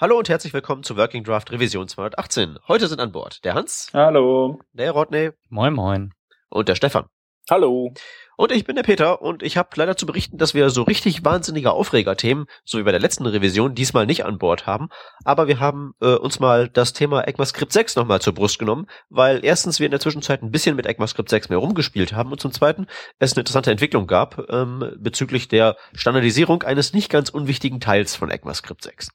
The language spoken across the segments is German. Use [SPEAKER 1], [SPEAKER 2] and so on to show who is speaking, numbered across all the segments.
[SPEAKER 1] Hallo und herzlich willkommen zu Working Draft Revision 218. Heute sind an Bord der Hans.
[SPEAKER 2] Hallo.
[SPEAKER 1] Der Rodney.
[SPEAKER 3] Moin, moin.
[SPEAKER 1] Und der Stefan.
[SPEAKER 4] Hallo.
[SPEAKER 1] Und ich bin der Peter und ich habe leider zu berichten, dass wir so richtig wahnsinnige Aufregerthemen, so wie bei der letzten Revision, diesmal nicht an Bord haben. Aber wir haben äh, uns mal das Thema ECMAScript 6 nochmal zur Brust genommen, weil erstens wir in der Zwischenzeit ein bisschen mit ECMAScript 6 mehr rumgespielt haben und zum zweiten es eine interessante Entwicklung gab ähm, bezüglich der Standardisierung eines nicht ganz unwichtigen Teils von ECMAScript 6.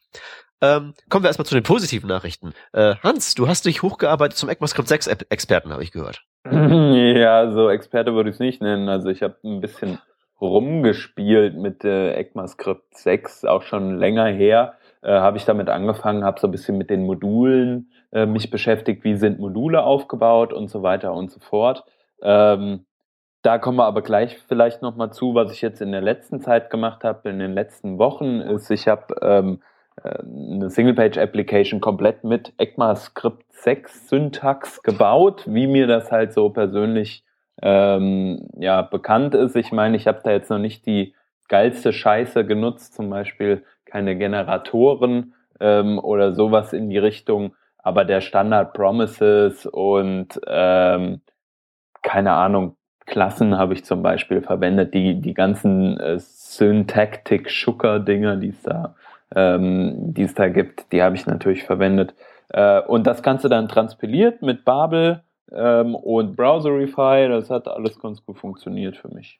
[SPEAKER 1] Ähm, kommen wir erstmal zu den positiven Nachrichten. Äh, Hans, du hast dich hochgearbeitet zum ECMAScript 6 Experten, habe ich gehört.
[SPEAKER 2] Ja, so Experte würde ich es nicht nennen. Also ich habe ein bisschen rumgespielt mit äh, ECMAScript 6, auch schon länger her. Äh, habe ich damit angefangen, habe so ein bisschen mit den Modulen äh, mich beschäftigt, wie sind Module aufgebaut und so weiter und so fort. Ähm, da kommen wir aber gleich vielleicht nochmal zu, was ich jetzt in der letzten Zeit gemacht habe, in den letzten Wochen, ist, ich habe ähm, eine Single-Page-Application komplett mit ECMAScript 6 Syntax gebaut, wie mir das halt so persönlich ähm, ja, bekannt ist. Ich meine, ich habe da jetzt noch nicht die geilste Scheiße genutzt, zum Beispiel keine Generatoren ähm, oder sowas in die Richtung, aber der Standard Promises und ähm, keine Ahnung, Klassen habe ich zum Beispiel verwendet, die, die ganzen äh, Syntactic-Schucker-Dinger, die es da ähm, die es da gibt, die habe ich natürlich verwendet. Äh, und das Ganze dann transpiliert mit Babel ähm, und Browserify. Das hat alles ganz gut funktioniert für mich.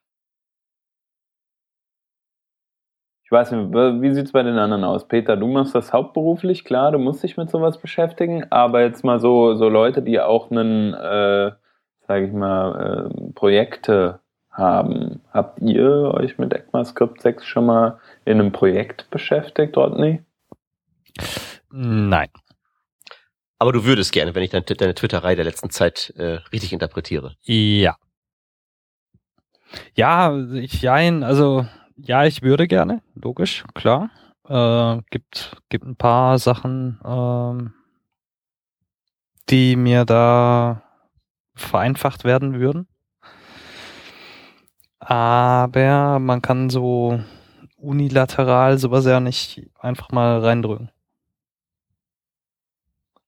[SPEAKER 2] Ich weiß nicht, wie sieht es bei den anderen aus? Peter, du machst das hauptberuflich, klar, du musst dich mit sowas beschäftigen, aber jetzt mal so, so Leute, die auch einen, äh, sage ich mal, äh, Projekte haben. Habt ihr euch mit ECMAScript 6 schon mal in einem Projekt beschäftigt, Rodney?
[SPEAKER 3] Nein.
[SPEAKER 1] Aber du würdest gerne, wenn ich deine, deine Twitterei der letzten Zeit äh, richtig interpretiere.
[SPEAKER 3] Ja. Ja, ich jein, also ja, ich würde gerne, logisch, klar. Äh, gibt, gibt ein paar Sachen, ähm, die mir da vereinfacht werden würden. Aber man kann so unilateral sowas ja nicht einfach mal reindrücken.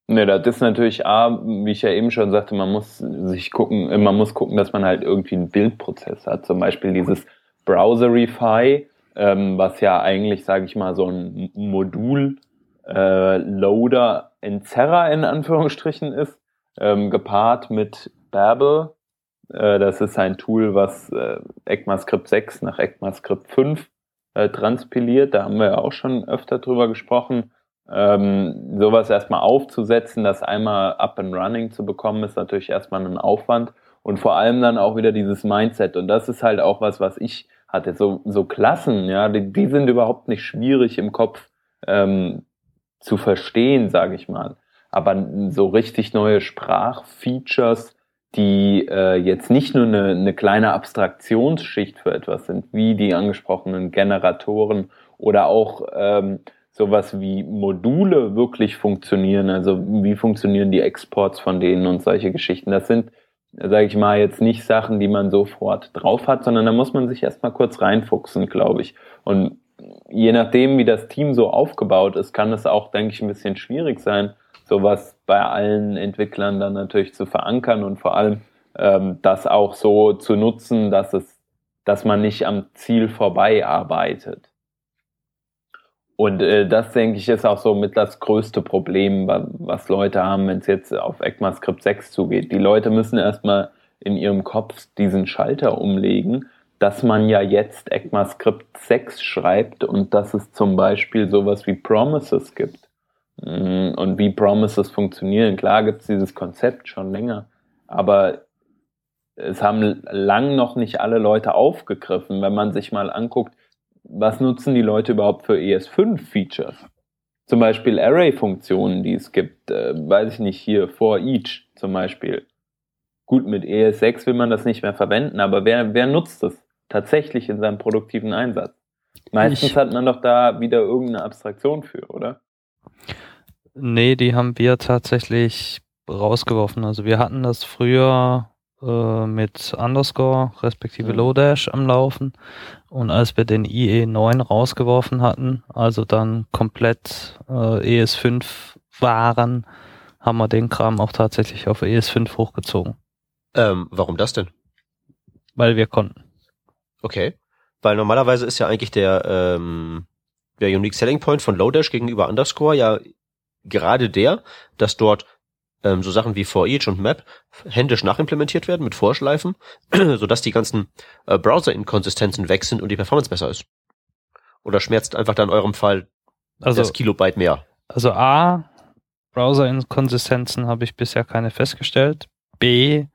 [SPEAKER 2] Ne, das ist natürlich A, wie ich ja eben schon sagte, man muss sich gucken, man muss gucken, dass man halt irgendwie einen Bildprozess hat. Zum Beispiel dieses Browserify, ähm, was ja eigentlich, sage ich mal, so ein Modul äh, Loader Entzerrer in Anführungsstrichen ist, ähm, gepaart mit Babel. Äh, das ist ein Tool, was äh, ECMAScript 6 nach ECMAScript 5 äh, transpiliert. Da haben wir ja auch schon öfter drüber gesprochen. Ähm, sowas erstmal aufzusetzen, das einmal up and running zu bekommen, ist natürlich erstmal ein Aufwand und vor allem dann auch wieder dieses Mindset. Und das ist halt auch was, was ich hatte. So, so Klassen, ja, die, die sind überhaupt nicht schwierig im Kopf ähm, zu verstehen, sage ich mal. Aber so richtig neue Sprachfeatures, die äh, jetzt nicht nur eine, eine kleine Abstraktionsschicht für etwas sind, wie die angesprochenen Generatoren oder auch ähm, sowas wie Module wirklich funktionieren, also wie funktionieren die Exports von denen und solche Geschichten. Das sind, sage ich mal, jetzt nicht Sachen, die man sofort drauf hat, sondern da muss man sich erstmal kurz reinfuchsen, glaube ich. Und je nachdem, wie das Team so aufgebaut ist, kann es auch, denke ich, ein bisschen schwierig sein, sowas bei allen Entwicklern dann natürlich zu verankern und vor allem ähm, das auch so zu nutzen, dass es, dass man nicht am Ziel vorbei arbeitet. Und äh, das, denke ich, ist auch so mit das größte Problem, was Leute haben, wenn es jetzt auf ECMAScript 6 zugeht. Die Leute müssen erstmal in ihrem Kopf diesen Schalter umlegen, dass man ja jetzt ECMAScript 6 schreibt und dass es zum Beispiel sowas wie Promises gibt. Mm, und wie Promises funktionieren. Klar gibt es dieses Konzept schon länger, aber es haben lang noch nicht alle Leute aufgegriffen. Wenn man sich mal anguckt, was nutzen die Leute überhaupt für ES5-Features? Zum Beispiel Array-Funktionen, die es gibt, äh, weiß ich nicht, hier for each zum Beispiel. Gut, mit ES6 will man das nicht mehr verwenden, aber wer, wer nutzt das tatsächlich in seinem produktiven Einsatz? Meistens ich, hat man doch da wieder irgendeine Abstraktion für, oder?
[SPEAKER 3] Nee, die haben wir tatsächlich rausgeworfen. Also wir hatten das früher, äh, mit Underscore respektive
[SPEAKER 2] Mhm.
[SPEAKER 3] Lodash am Laufen. Und als wir den IE9 rausgeworfen hatten, also dann komplett äh, ES5 waren, haben wir den Kram auch tatsächlich auf ES5 hochgezogen,
[SPEAKER 1] Ähm, warum das denn?
[SPEAKER 3] weil wir konnten.
[SPEAKER 1] Okay. Weil normalerweise ist ja eigentlich der, ähm, der Unique Selling Point von Lodash gegenüber Underscore ja gerade der, dass dort ähm, so Sachen wie For Each und Map händisch nachimplementiert werden mit Vorschleifen, sodass die ganzen äh, Browser-Inkonsistenzen weg sind und die Performance besser ist. Oder schmerzt einfach dann in eurem Fall
[SPEAKER 3] Also,
[SPEAKER 1] das Kilobyte mehr?
[SPEAKER 3] also A, Browser-Inkonsistenzen habe ich bisher keine festgestellt. B,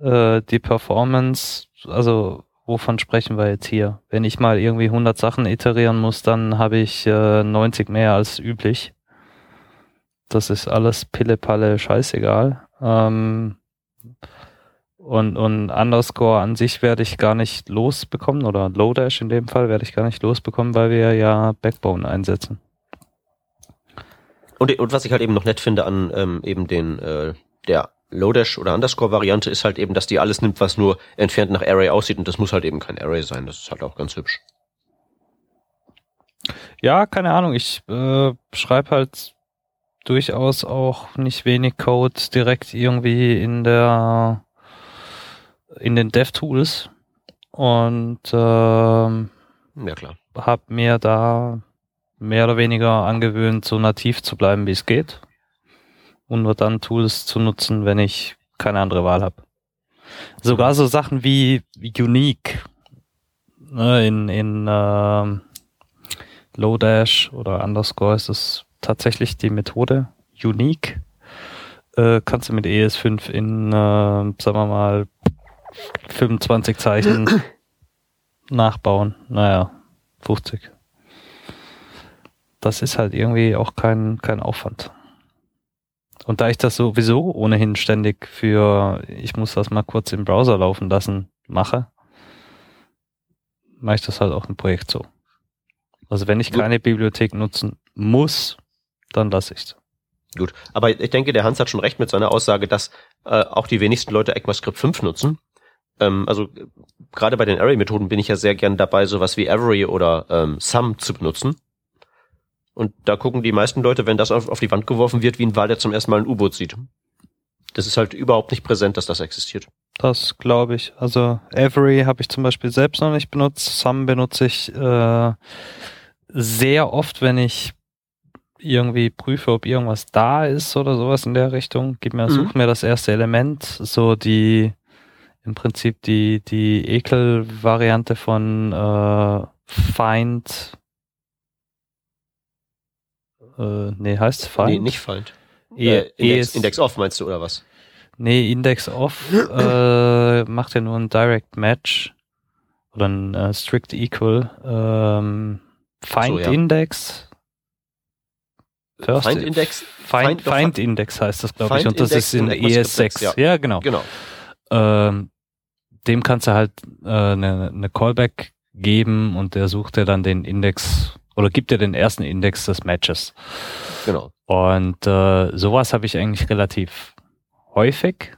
[SPEAKER 3] äh, die Performance, also wovon sprechen wir jetzt hier? Wenn ich mal irgendwie 100 Sachen iterieren muss, dann habe ich äh, 90 mehr als üblich. Das ist alles Pille-Palle, scheißegal. Ähm, und, und Underscore an sich werde ich gar nicht losbekommen, oder Lodash in dem Fall werde ich gar nicht losbekommen, weil wir ja Backbone einsetzen.
[SPEAKER 1] Und, und was ich halt eben noch nett finde an ähm, eben den äh, der Lodash oder Underscore-Variante ist halt eben, dass die alles nimmt, was nur entfernt nach Array aussieht und das muss halt eben kein Array sein. Das ist halt auch ganz hübsch.
[SPEAKER 3] Ja, keine Ahnung. Ich äh, schreibe halt durchaus auch nicht wenig Code direkt irgendwie in der in den DevTools und ähm,
[SPEAKER 1] Ja klar.
[SPEAKER 3] habe mir da mehr oder weniger angewöhnt, so nativ zu bleiben, wie es geht und nur dann Tools zu nutzen, wenn ich keine andere Wahl habe. Sogar so Sachen wie Unique ne, in in ähm, Lodash oder Underscore ist es tatsächlich die Methode Unique. Äh, kannst du mit ES5 in, äh, sagen wir mal, 25 Zeichen nachbauen. Naja, 50. Das ist halt irgendwie auch kein, kein Aufwand. Und da ich das sowieso ohnehin ständig für, ich muss das mal kurz im Browser laufen lassen, mache, mache ich das halt auch im Projekt so. Also wenn ich
[SPEAKER 1] Gut.
[SPEAKER 3] keine Bibliothek nutzen muss, dann lasse ich's.
[SPEAKER 1] Gut. Aber ich denke, der Hans hat schon recht mit seiner Aussage, dass äh, auch die wenigsten Leute ECMAScript 5 nutzen. Ähm, also äh, gerade bei den Array-Methoden bin ich ja sehr gern dabei, sowas wie Every oder ähm, Sum zu benutzen. Und da gucken die meisten Leute, wenn das auf, auf die Wand geworfen wird, wie ein Wal, der zum ersten Mal ein U-Boot sieht. Das ist halt überhaupt nicht präsent, dass das existiert.
[SPEAKER 3] Das glaube ich. Also Every habe ich zum Beispiel selbst noch nicht benutzt. Sum benutze ich äh, sehr oft, wenn ich irgendwie prüfe, ob irgendwas da ist oder sowas in der Richtung. Gib mir,
[SPEAKER 1] Mhm.
[SPEAKER 3] such mir das erste Element, so die im Prinzip die die Ekel-Variante von äh, Find. Äh, nee, heißt Find?
[SPEAKER 1] Nee, nicht Find.
[SPEAKER 3] E
[SPEAKER 1] äh, Index, Index off meinst du, oder was?
[SPEAKER 3] Nee, Index off äh, macht ja nur ein Direct Match oder ein äh, Strict Equal. Ähm, Find
[SPEAKER 1] So, ja.
[SPEAKER 3] Index. First-
[SPEAKER 1] Find Index?
[SPEAKER 3] Find,
[SPEAKER 1] Find-
[SPEAKER 3] Find Index heißt das, glaube ich. Und das ist in
[SPEAKER 1] in ECMAScript
[SPEAKER 3] ES6.
[SPEAKER 1] 6,
[SPEAKER 3] Ja. genau.
[SPEAKER 1] Genau.
[SPEAKER 3] Ähm, dem kannst du halt äh, eine, eine Callback geben und der sucht dir dann den Index oder gibt dir den ersten Index des Matches.
[SPEAKER 1] Genau.
[SPEAKER 3] Und äh, sowas habe ich eigentlich relativ häufig.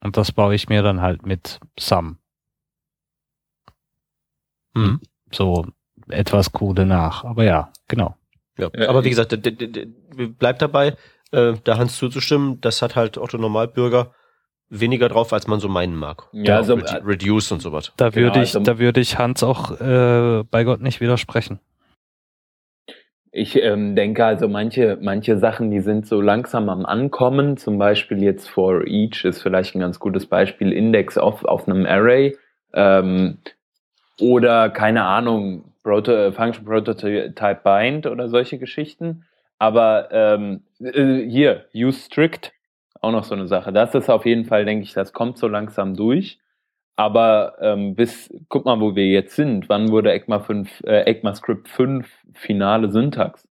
[SPEAKER 3] Und das baue ich mir dann halt mit Sum.
[SPEAKER 1] Mhm.
[SPEAKER 3] So etwas Code nach. Aber ja, genau.
[SPEAKER 1] Ja. Aber wie gesagt, bleibt dabei, äh, da Hans zuzustimmen, das hat halt Otto Normalbürger weniger drauf, als man so meinen mag.
[SPEAKER 2] Ja, also,
[SPEAKER 1] Redu- Reduce und sowas.
[SPEAKER 3] Da
[SPEAKER 2] Genau,
[SPEAKER 3] würde ich,
[SPEAKER 2] also-
[SPEAKER 3] da würde ich Hans auch äh, bei Gott nicht widersprechen.
[SPEAKER 2] Ich ähm, denke also manche, manche Sachen, die sind so langsam am Ankommen. Zum Beispiel jetzt for each ist vielleicht ein ganz gutes Beispiel Index auf, auf einem Array. Ähm, oder keine Ahnung, Proto Function Prototype Bind oder solche Geschichten. Aber ähm, äh, hier, use strict, auch noch so eine Sache. Das ist auf jeden Fall, denke ich, das kommt so langsam durch. Aber ähm, bis, guck mal, wo wir jetzt sind. Wann wurde ECMA 5, äh, ECMAScript 5 finale Syntax?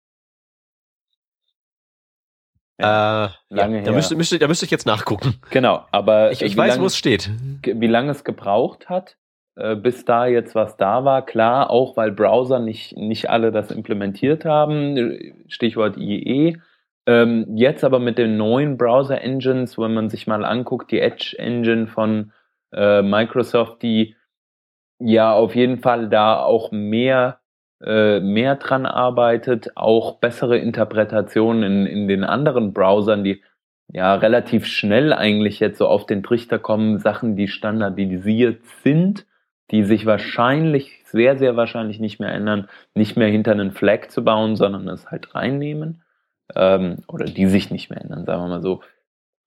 [SPEAKER 1] Ja, äh,
[SPEAKER 2] lange
[SPEAKER 1] ja, da
[SPEAKER 2] her.
[SPEAKER 1] müsste, müsste, da müsste ich jetzt nachgucken.
[SPEAKER 2] Genau, aber
[SPEAKER 1] Ich, ich weiß,
[SPEAKER 2] lange-
[SPEAKER 1] wo es steht.
[SPEAKER 2] wie lange es gebraucht hat, äh, bis da jetzt was da war. Klar, auch weil Browser nicht, nicht alle das implementiert haben. Stichwort IE. Ähm, jetzt aber mit den neuen Browser-Engines, wenn man sich mal anguckt, die Edge-Engine von äh, Microsoft, die ja auf jeden Fall da auch mehr, äh, mehr dran arbeitet, auch bessere Interpretationen in, in den anderen Browsern, die ja relativ schnell eigentlich jetzt so auf den Trichter kommen, Sachen, die standardisiert sind, die sich wahrscheinlich, sehr, sehr wahrscheinlich nicht mehr ändern, nicht mehr hinter einen Flag zu bauen, sondern es halt reinnehmen. Ähm, oder die sich nicht mehr ändern, sagen wir mal so.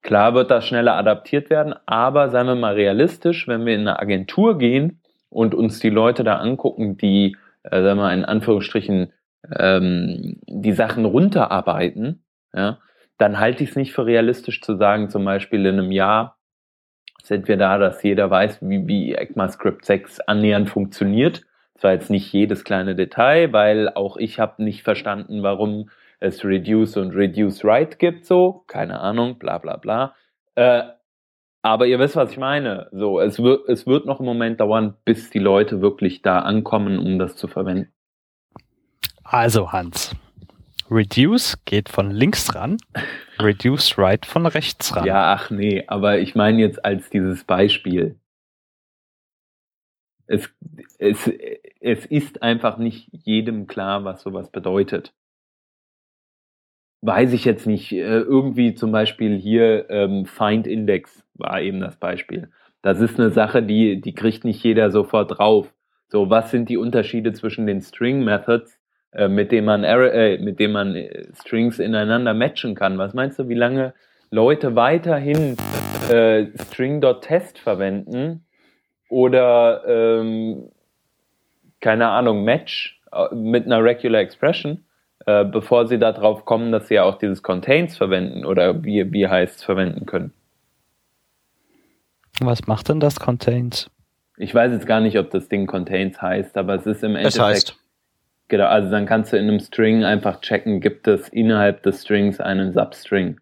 [SPEAKER 2] Klar wird das schneller adaptiert werden, aber seien wir mal realistisch, wenn wir in eine Agentur gehen und uns die Leute da angucken, die, äh, sagen wir mal in Anführungsstrichen, ähm, die Sachen runterarbeiten, ja, dann halte ich es nicht für realistisch zu sagen, zum Beispiel in einem Jahr sind wir da, dass jeder weiß, wie, wie ECMAScript 6 annähernd funktioniert. Zwar jetzt nicht jedes kleine Detail, weil auch ich habe nicht verstanden, warum es Reduce und Reduce Write gibt, so, keine Ahnung, bla bla bla. Äh, aber ihr wisst, was ich meine. So, es es wird noch einen Moment dauern, bis die Leute wirklich da ankommen, um das zu verwenden.
[SPEAKER 3] Also Hans, Reduce geht von links ran, Reduce Right von rechts ran.
[SPEAKER 2] Ja, ach nee, aber ich meine jetzt als dieses Beispiel. Es, es, es ist einfach nicht jedem klar, was sowas bedeutet. Weiß ich jetzt nicht. Äh, irgendwie zum Beispiel hier ähm, Find Index war eben das Beispiel. Das ist eine Sache, die, die kriegt nicht jeder sofort drauf. So, was sind die Unterschiede zwischen den String Methods äh, mit dem man äh, mit dem man äh, Strings ineinander matchen kann. Was meinst du, wie lange Leute weiterhin äh, String.test verwenden oder ähm, keine Ahnung Match äh, mit einer Regular Expression, äh, bevor sie darauf kommen, dass sie ja auch dieses Contains verwenden oder wie wie heißt verwenden können.
[SPEAKER 3] Was macht denn das Contains?
[SPEAKER 2] Ich weiß jetzt gar nicht, ob das Ding Contains heißt, aber es ist im Endeffekt. Es heißt. Genau, also dann kannst du in einem String einfach checken, gibt es innerhalb des Strings einen Substring.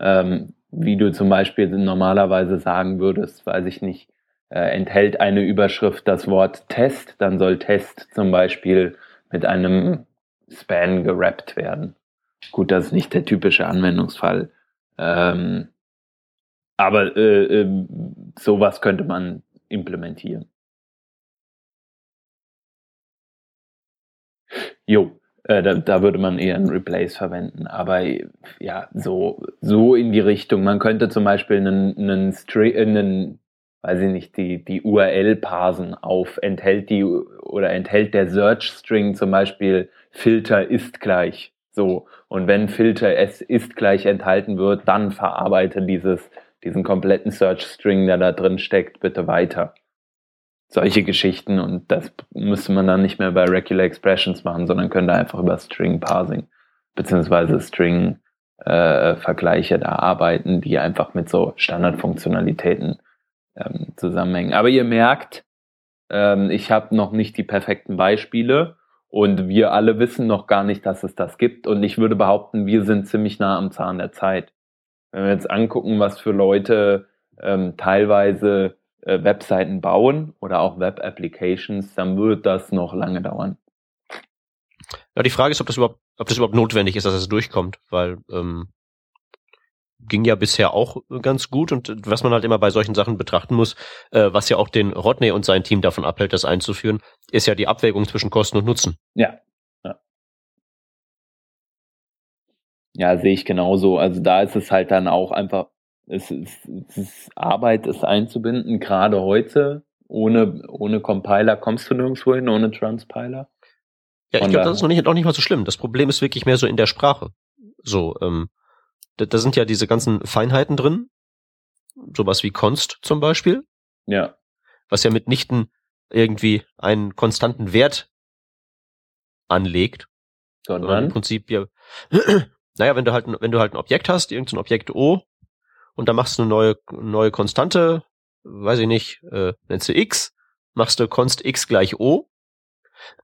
[SPEAKER 2] Ähm, wie du zum Beispiel normalerweise sagen würdest, weiß ich nicht, äh, enthält eine Überschrift das Wort Test, dann soll Test zum Beispiel mit einem Span gerappt werden. Gut, das ist nicht der typische Anwendungsfall. Ähm, aber äh, äh, sowas könnte man implementieren. Jo, äh, da, da würde man eher ein Replace verwenden. Aber ja, so, so in die Richtung. Man könnte zum Beispiel einen, einen, String, äh, einen weiß ich nicht, die, die URL parsen auf, enthält die oder enthält der Search String zum Beispiel Filter ist gleich. So. Und wenn Filter es ist gleich enthalten wird, dann verarbeite dieses, diesen kompletten Search String, der da drin steckt, bitte weiter solche Geschichten und das müsste man dann nicht mehr bei Regular Expressions machen, sondern könnte einfach über String Parsing beziehungsweise String äh, Vergleiche da arbeiten, die einfach mit so Standardfunktionalitäten ähm, zusammenhängen. Aber ihr merkt, ähm, ich habe noch nicht die perfekten Beispiele und wir alle wissen noch gar nicht, dass es das gibt und ich würde behaupten, wir sind ziemlich nah am Zahn der Zeit. Wenn wir jetzt angucken, was für Leute ähm, teilweise äh, Webseiten bauen oder auch Web-Applications, dann wird das noch lange dauern.
[SPEAKER 1] Ja, die Frage ist, ob das überhaupt, ob das überhaupt notwendig ist, dass es durchkommt, weil ähm, ging ja bisher auch ganz gut und was man halt immer bei solchen Sachen betrachten muss, äh, was ja auch den Rodney und sein Team davon abhält, das einzuführen, ist ja die Abwägung zwischen Kosten und Nutzen.
[SPEAKER 2] Ja. Ja, ja sehe ich genauso. Also da ist es halt dann auch einfach es ist, es ist Arbeit, es einzubinden, gerade heute. Ohne, ohne Compiler kommst du nirgendwo hin, ohne Transpiler.
[SPEAKER 1] Ja, ich glaube, das ist noch nicht, noch nicht mal so schlimm. Das Problem ist wirklich mehr so in der Sprache. So, ähm, da, da sind ja diese ganzen Feinheiten drin. Sowas wie Const zum Beispiel.
[SPEAKER 2] Ja.
[SPEAKER 1] Was ja mitnichten irgendwie einen konstanten Wert anlegt.
[SPEAKER 2] Sondern?
[SPEAKER 1] Im Prinzip ja, naja, wenn du halt, wenn du halt ein Objekt hast, irgendein Objekt O, und dann machst du eine neue, neue Konstante, weiß ich nicht, äh, nennst du x, machst du const x gleich o,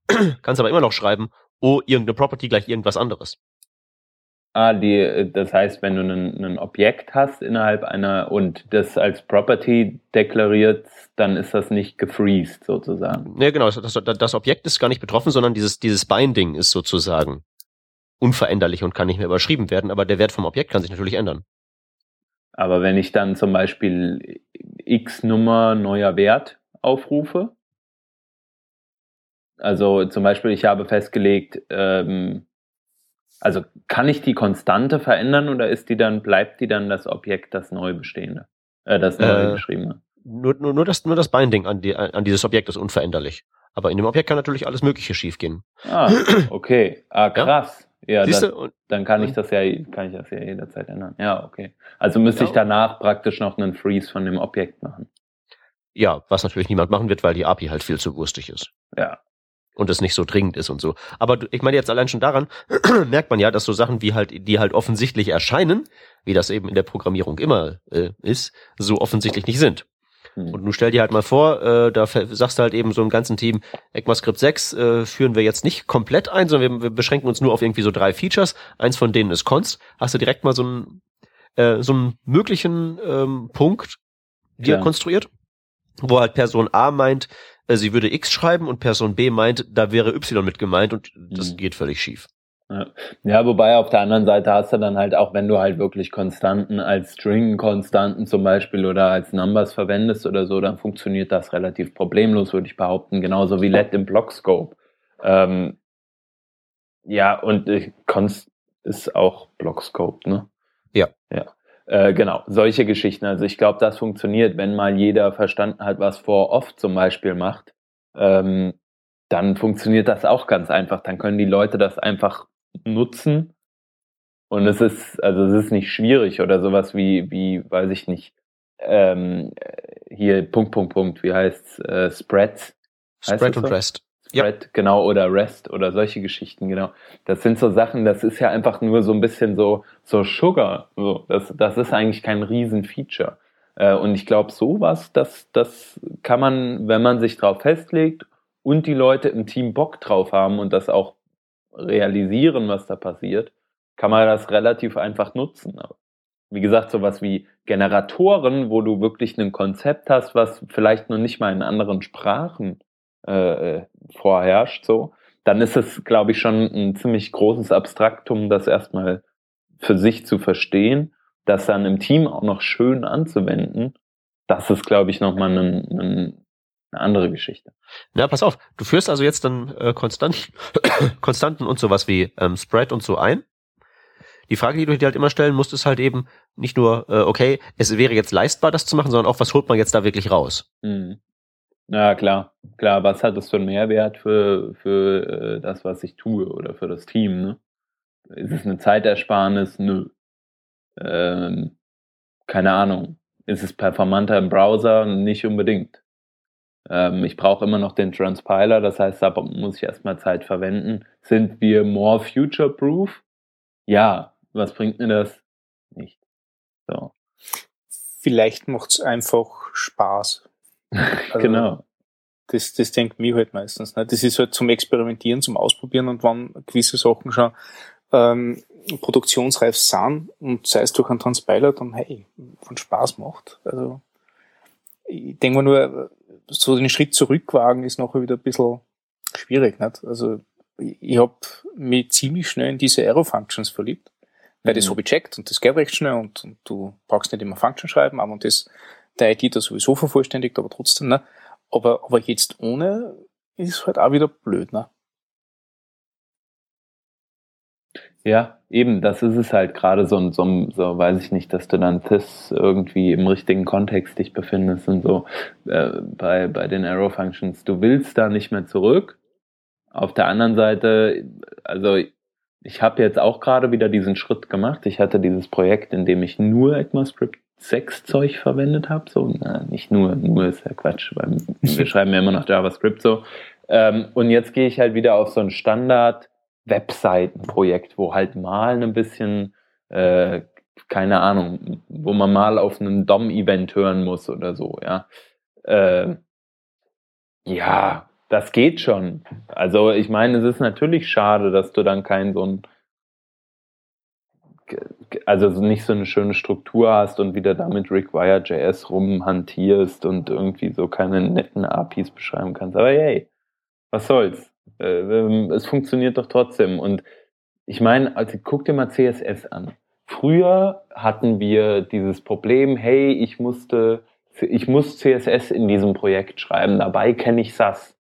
[SPEAKER 1] kannst aber immer noch schreiben, o irgendeine Property gleich irgendwas anderes.
[SPEAKER 2] Ah, die, das heißt, wenn du ein, ein Objekt hast innerhalb einer und das als Property deklariert, dann ist das nicht gefreezed sozusagen.
[SPEAKER 1] Ja, genau, das, das, das Objekt ist gar nicht betroffen, sondern dieses, dieses Binding ist sozusagen unveränderlich und kann nicht mehr überschrieben werden, aber der Wert vom Objekt kann sich natürlich ändern.
[SPEAKER 2] Aber wenn ich dann zum Beispiel x Nummer neuer Wert aufrufe, also zum Beispiel ich habe festgelegt, ähm, also kann ich die Konstante verändern oder ist die dann, bleibt die dann das Objekt, das neu bestehende, äh, das neu
[SPEAKER 1] Äh,
[SPEAKER 2] beschriebene?
[SPEAKER 1] Nur, nur, nur, das, nur das Binding an, die, an dieses Objekt ist unveränderlich. Aber in dem Objekt kann natürlich alles Mögliche schiefgehen.
[SPEAKER 2] Ah, okay. Ah, krass. Ja,
[SPEAKER 1] Siehst
[SPEAKER 2] dann,
[SPEAKER 1] du?
[SPEAKER 2] Dann kann ich das ja, kann ich das ja jederzeit ändern. Ja, okay. Also müsste ich
[SPEAKER 1] Ja.
[SPEAKER 2] danach praktisch noch einen Freeze von dem Objekt machen.
[SPEAKER 1] ja, was natürlich niemand machen wird, weil die API halt viel zu wurstig ist.
[SPEAKER 2] Ja.
[SPEAKER 1] und es nicht so dringend ist und so. Aber ich meine jetzt allein schon daran, merkt man ja, dass so Sachen wie halt, die halt offensichtlich erscheinen, wie das eben in der Programmierung immer äh, ist, so offensichtlich nicht sind.
[SPEAKER 2] Hm.
[SPEAKER 1] Und nun stell dir halt mal vor, äh, da sagst du halt eben so im ganzen Team, ECMAScript 6 äh, führen wir jetzt nicht komplett ein, sondern wir, wir beschränken uns nur auf irgendwie so drei Features. Eins von denen ist Const. Hast du direkt mal so einen, äh, so einen möglichen ähm, Punkt dir
[SPEAKER 2] Ja.
[SPEAKER 1] konstruiert, wo halt Person A meint, äh, sie würde X schreiben und Person B meint, da wäre Y mit gemeint und das
[SPEAKER 2] Mhm.
[SPEAKER 1] geht völlig schief.
[SPEAKER 2] Ja, wobei auf der anderen Seite hast du dann halt auch, wenn du halt wirklich Konstanten als String-Konstanten zum Beispiel oder als Numbers verwendest oder so, dann funktioniert das relativ problemlos, würde ich behaupten, genauso wie let im Blockscope. Ähm, ja, und äh, Const ist auch Blockscope, ne?
[SPEAKER 1] Ja.
[SPEAKER 2] Ja. Äh, genau, solche Geschichten. Also ich glaube, das funktioniert, wenn mal jeder verstanden hat, was for oft zum Beispiel macht. Ähm, dann funktioniert das auch ganz einfach. Dann können die Leute das einfach nutzen. Und es ist, also es ist nicht schwierig oder sowas wie, wie, weiß ich nicht, ähm, hier Punkt, Punkt, Punkt, wie heißt's, äh, Spreads, Heißt
[SPEAKER 1] Spread
[SPEAKER 2] das
[SPEAKER 1] und
[SPEAKER 2] so?
[SPEAKER 1] Rest. Ja.
[SPEAKER 2] Spread, genau, oder REST oder solche Geschichten, genau. Das sind so Sachen, das ist ja einfach nur so ein bisschen so, so Sugar. So, das, das ist eigentlich kein Riesen-Feature. Äh, und ich glaube, sowas, das, das kann man, wenn man sich drauf festlegt und die Leute im Team Bock drauf haben und das auch realisieren, was da passiert, kann man das relativ einfach nutzen. Wie gesagt, sowas wie Generatoren, wo du wirklich ein Konzept hast, was vielleicht noch nicht mal in anderen Sprachen äh, vorherrscht, so, dann ist es, glaube ich, schon ein ziemlich großes Abstraktum, das erstmal für sich zu verstehen, das dann im Team auch noch schön anzuwenden. Das ist, glaube ich, nochmal ein, ein, eine andere Geschichte.
[SPEAKER 1] Na, pass auf, du führst also jetzt dann äh, Konstanten, Konstanten und sowas wie ähm, Spread und so ein. Die Frage, die du dir halt immer stellen musst, ist halt eben nicht nur, äh, okay, es wäre jetzt leistbar, das zu machen, sondern auch, was holt man jetzt da wirklich raus?
[SPEAKER 2] Mhm. Ja, klar. Klar, was hat das für einen Mehrwert für, für äh, das, was ich tue oder für das Team, ne? Ist es eine Zeitersparnis? Nö. Ähm, keine Ahnung. Ist es performanter im Browser? Nicht unbedingt. Ähm, ich brauche immer noch den Transpiler, das heißt, da muss ich erstmal Zeit verwenden. Sind wir more future-proof? Ja. Was bringt mir das? Nicht. So.
[SPEAKER 4] Vielleicht macht's einfach Spaß. Also,
[SPEAKER 2] genau.
[SPEAKER 4] Das, das denkt mir halt meistens. Ne? Das ist halt zum Experimentieren, zum Ausprobieren und wenn gewisse Sachen schon ähm, produktionsreif sind und sei es durch einen Transpiler, dann hey, von Spaß macht. Also ich denke mal nur, so den Schritt zurückwagen ist nachher wieder ein bisschen schwierig. Nicht? Also ich, habe mich ziemlich schnell in diese Arrow-Functions verliebt, weil das
[SPEAKER 2] Mhm.
[SPEAKER 4] habe ich checkt und das geht recht schnell und, und du brauchst nicht immer Function schreiben, aber und das der IT da sowieso vervollständigt, aber trotzdem, ne? Aber, aber jetzt ohne ist halt auch wieder blöd, ne?
[SPEAKER 2] Ja, eben, das ist es halt gerade so, ein- so, ein- so, weiß ich nicht, dass du dann das irgendwie im richtigen Kontext dich befindest und so äh, bei, bei den Arrow Functions. Du willst da nicht mehr zurück. Auf der anderen Seite, also ich habe jetzt auch gerade wieder diesen Schritt gemacht. Ich hatte dieses Projekt, in dem ich nur ECMAScript 6 Zeug verwendet habe. So, na, nicht nur, nur ist ja Quatsch, weil wir schreiben ja immer noch JavaScript so. Ähm, und jetzt gehe ich halt wieder auf so ein Standard Webseitenprojekt, wo halt mal ein bisschen, äh, keine Ahnung, wo man mal auf einem DOM-Event hören muss oder so, ja. Äh, ja, das geht schon. Also ich meine, es ist natürlich schade, dass du dann kein so ein also so nicht so eine schöne Struktur hast und wieder damit Require.js rumhantierst und irgendwie so keine netten APIs beschreiben kannst. Aber hey, was soll's? Äh, ähm, es funktioniert doch trotzdem. Und ich meine, also guck dir mal CSS an. Früher hatten wir dieses Problem, hey, ich musste, ich muss CSS in diesem Projekt schreiben, dabei kenne ich SAS.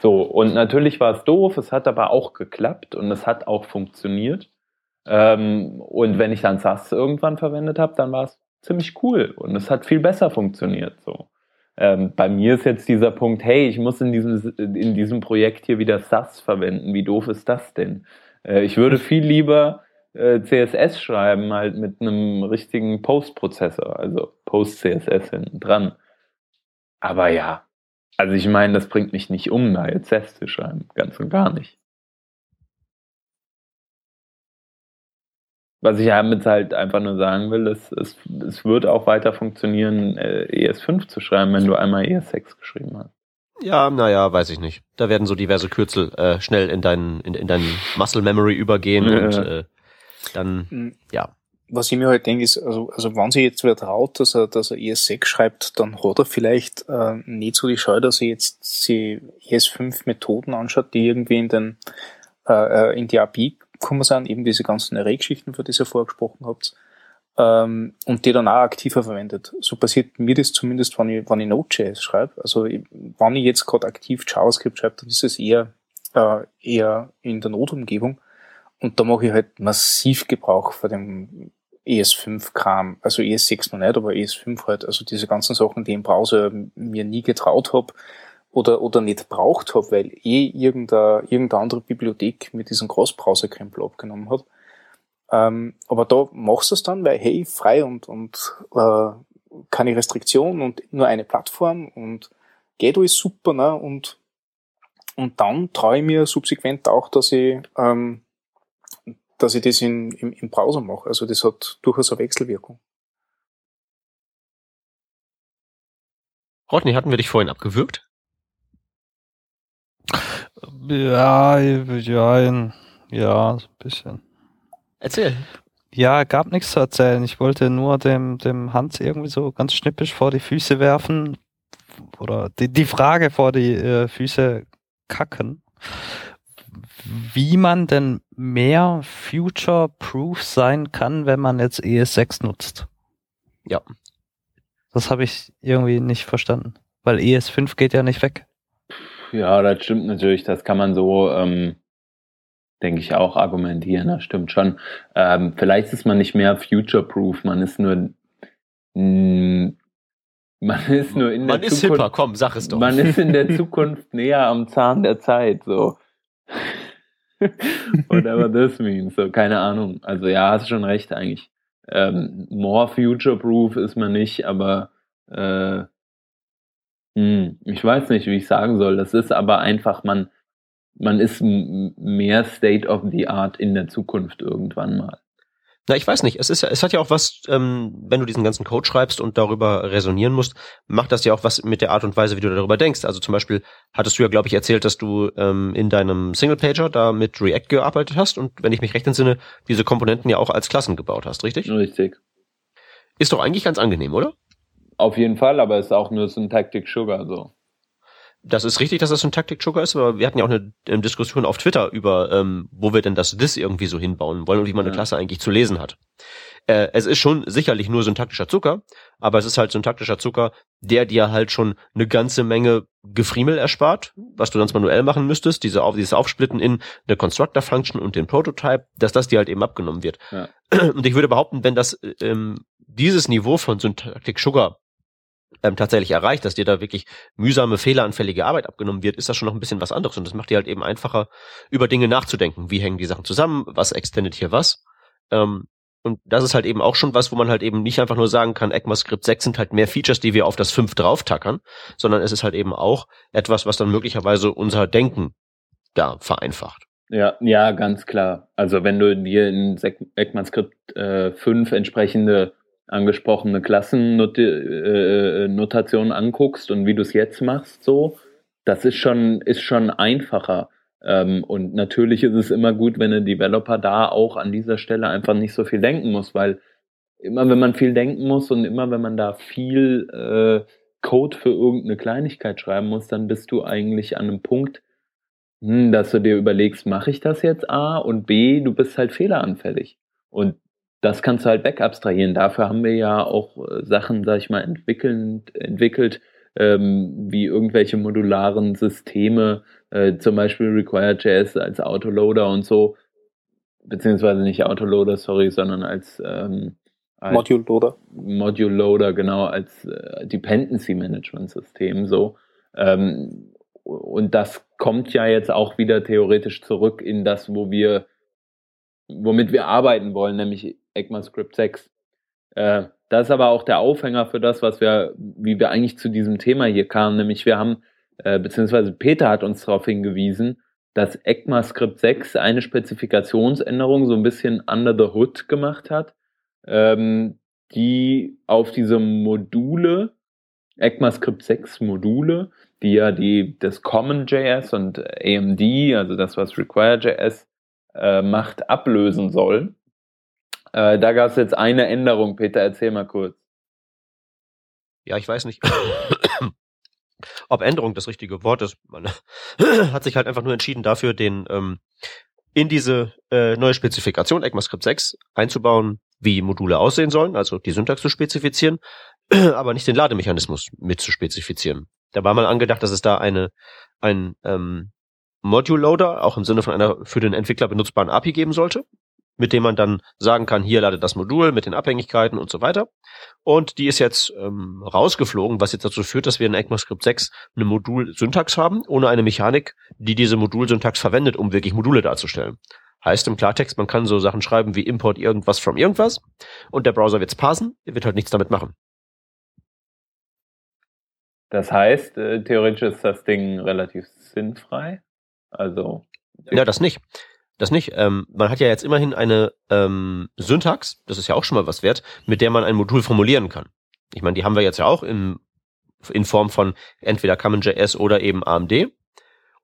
[SPEAKER 2] So, und natürlich war es doof, es hat aber auch geklappt und es hat auch funktioniert. Ähm, und wenn ich dann SAS irgendwann verwendet habe, dann war es ziemlich cool und es hat viel besser funktioniert. So. Ähm, bei mir ist jetzt dieser Punkt, hey, ich muss in diesem, in diesem Projekt hier wieder SAS verwenden. Wie doof ist das denn? Äh, ich würde viel lieber äh, CSS schreiben, halt mit einem richtigen Post-Prozessor, also Post-CSS hinten dran. Aber ja, also ich meine, das bringt mich nicht um, da jetzt SAS zu schreiben. Ganz und gar nicht. Was ich damit halt einfach nur sagen will, ist, es, es wird auch weiter funktionieren, äh, ES5 zu schreiben, wenn du einmal ES6 geschrieben hast.
[SPEAKER 1] Ja, naja, weiß ich nicht. Da werden so diverse Kürzel äh, schnell in deinen in, in deinen Muscle Memory übergehen ja. und äh, dann mhm. ja.
[SPEAKER 4] Was ich mir halt denke, ist, also, also wenn sie jetzt wer traut, dass er, dass er ES6 schreibt, dann hat er vielleicht äh, nicht so die Scheu, dass er jetzt sie ES5 Methoden anschaut, die irgendwie in den äh, äh in die API kommen sind, eben diese ganzen Array-Geschichten, für die ihr vorher gesprochen habt, ähm, und die dann auch aktiver verwendet. So passiert mir das zumindest, wenn ich, wenn ich Node.js schreibe. Also wenn ich jetzt gerade aktiv JavaScript schreibe, dann ist es eher, äh, eher in der Node-Umgebung. Und da mache ich halt massiv Gebrauch von dem ES5-Kram, also ES6 noch nicht, aber ES5 halt, also diese ganzen Sachen, die im Browser mir nie getraut habe oder, oder nicht braucht habe, weil eh irgendeine, irgendeine andere Bibliothek mit diesem Cross-Browser-Krempel abgenommen hat. Ähm, aber da machst du es dann, weil hey, frei und, und äh, keine Restriktion und nur eine Plattform und geht alles super, ne? Und, und dann traue ich mir subsequent auch, dass ich, ähm, dass ich das in, im, im Browser mache. Also das hat durchaus eine Wechselwirkung.
[SPEAKER 1] Rodney, hatten wir dich vorhin abgewürgt?
[SPEAKER 3] Ja, ja, ja, so ein bisschen.
[SPEAKER 1] Erzähl.
[SPEAKER 3] Ja, gab nichts zu erzählen. Ich wollte nur dem, dem Hans irgendwie so ganz schnippisch vor die Füße werfen oder die, die Frage vor die äh, Füße kacken, wie man denn mehr future-proof sein kann, wenn man jetzt ES6 nutzt.
[SPEAKER 1] Ja.
[SPEAKER 3] Das habe ich irgendwie nicht verstanden, weil ES5 geht ja nicht weg.
[SPEAKER 2] Ja, das stimmt natürlich. Das kann man so ähm, denke ich, auch argumentieren. Das stimmt schon. Ähm, vielleicht ist man nicht mehr future-proof, man ist nur mh, mm, man ist nur in
[SPEAKER 1] man
[SPEAKER 2] der
[SPEAKER 1] ist Zukunft. Hipper, komm, sag es doch.
[SPEAKER 2] Man ist in der Zukunft näher am Zahn der Zeit, so. Whatever this means, so, keine Ahnung. Also ja, hast schon recht eigentlich. Ähm, more future-proof ist man nicht, aber äh, hm, ich weiß nicht, wie ich sagen soll. Das ist aber einfach, man, man ist mehr State of the Art in der Zukunft irgendwann mal.
[SPEAKER 1] Na, ich weiß nicht. Es ist ja, es hat ja auch was, ähm, wenn du diesen ganzen Code schreibst und darüber resonieren musst, macht das ja auch was mit der Art und Weise, wie du darüber denkst. Also zum Beispiel hattest du ja, glaube ich, erzählt, dass du ähm, in deinem Single-Pager da mit React gearbeitet hast und wenn ich mich recht entsinne, diese Komponenten ja auch als Klassen gebaut hast, richtig?
[SPEAKER 2] Richtig.
[SPEAKER 1] Ist doch eigentlich ganz angenehm, oder?
[SPEAKER 2] Auf jeden Fall, aber es ist auch nur Syntactic Sugar so
[SPEAKER 1] das ist richtig, dass das ein Taktik-Joker ist, aber wir hatten ja auch eine, eine Diskussion auf Twitter über, ähm, wo wir denn das Dis irgendwie so hinbauen wollen und wie man eine Klasse eigentlich zu lesen hat. Äh, es ist schon sicherlich nur syntaktischer Zucker, aber es ist halt syntaktischer Zucker, der dir halt schon eine ganze Menge Gefriemel erspart, was du sonst manuell machen müsstest, diese, dieses Aufsplitten in eine Constructor-Function und den Prototype, dass das dir halt eben abgenommen wird. Ja. Und ich würde behaupten, wenn das ähm, dieses Niveau von Syntactic Sugar ähm, tatsächlich erreicht, dass dir da wirklich mühsame, fehleranfällige Arbeit abgenommen wird, ist das schon noch ein bisschen was anderes. Und das macht dir halt eben einfacher, über Dinge nachzudenken. Wie hängen die Sachen zusammen? Was extendet hier was? Ähm, und das ist halt eben auch schon was, wo man halt eben nicht einfach nur sagen kann, ECMAScript 6 sind halt mehr Features, die wir auf das 5 drauftackern, sondern es ist halt eben auch etwas, was dann möglicherweise unser Denken da vereinfacht.
[SPEAKER 2] Ja, ja, ganz klar. Also wenn du dir in ECMAScript äh, 5 entsprechende angesprochene Klassennotation äh, anguckst und wie du es jetzt machst, so, das ist schon, ist schon einfacher. Ähm, und natürlich ist es immer gut, wenn ein Developer da auch an dieser Stelle einfach nicht so viel denken muss, weil immer wenn man viel denken muss und immer wenn man da viel äh, Code für irgendeine Kleinigkeit schreiben muss, dann bist du eigentlich an einem Punkt, hm, dass du dir überlegst, mache ich das jetzt A und B, du bist halt fehleranfällig. Und das kannst du halt wegabstrahieren. Dafür haben wir ja auch äh, Sachen, sag ich mal, entwickelt, entwickelt ähm, wie irgendwelche modularen Systeme, äh, zum Beispiel Require.js als Autoloader und so, beziehungsweise nicht Autoloader, sorry, sondern als, ähm,
[SPEAKER 4] als Module Loader.
[SPEAKER 2] Module Loader, genau, als äh, Dependency Management System so. Ähm, und das kommt ja jetzt auch wieder theoretisch zurück in das, wo wir, womit wir arbeiten wollen, nämlich ECMAScript 6. Äh, das ist aber auch der Aufhänger für das, was wir, wie wir eigentlich zu diesem Thema hier kamen, nämlich wir haben, äh, beziehungsweise Peter hat uns darauf hingewiesen, dass ECMAScript 6 eine Spezifikationsänderung so ein bisschen under the hood gemacht hat, ähm, die auf diese Module, ECMAScript 6 Module, die ja die, das Common.js und AMD, also das, was Require.js äh, macht, ablösen soll. Äh, da gab es jetzt eine Änderung. Peter, erzähl mal kurz.
[SPEAKER 1] Ja, ich weiß nicht, ob Änderung das richtige Wort ist. Man hat sich halt einfach nur entschieden dafür, den ähm, in diese äh, neue Spezifikation ECMAScript 6 einzubauen, wie Module aussehen sollen, also die Syntax zu spezifizieren, aber nicht den Lademechanismus mit zu spezifizieren. Da war mal angedacht, dass es da eine ein ähm, Module Loader auch im Sinne von einer für den Entwickler benutzbaren API geben sollte, mit dem man dann sagen kann, hier ladet das Modul mit den Abhängigkeiten und so weiter. Und die ist jetzt ähm, rausgeflogen, was jetzt dazu führt, dass wir in ECMAScript 6 eine Modul-Syntax haben, ohne eine Mechanik, die diese Modul-Syntax verwendet, um wirklich Module darzustellen. Heißt im Klartext, man kann so Sachen schreiben wie import irgendwas from irgendwas und der Browser wird's parsen, er wird halt nichts damit machen.
[SPEAKER 2] Das heißt, äh, theoretisch ist das Ding relativ sinnfrei. Also.
[SPEAKER 1] Ja, das nicht. Das nicht. Ähm, man hat ja jetzt immerhin eine ähm, Syntax, das ist ja auch schon mal was wert, mit der man ein Modul formulieren kann. Ich meine, die haben wir jetzt ja auch im, in Form von entweder Common.js oder eben AMD.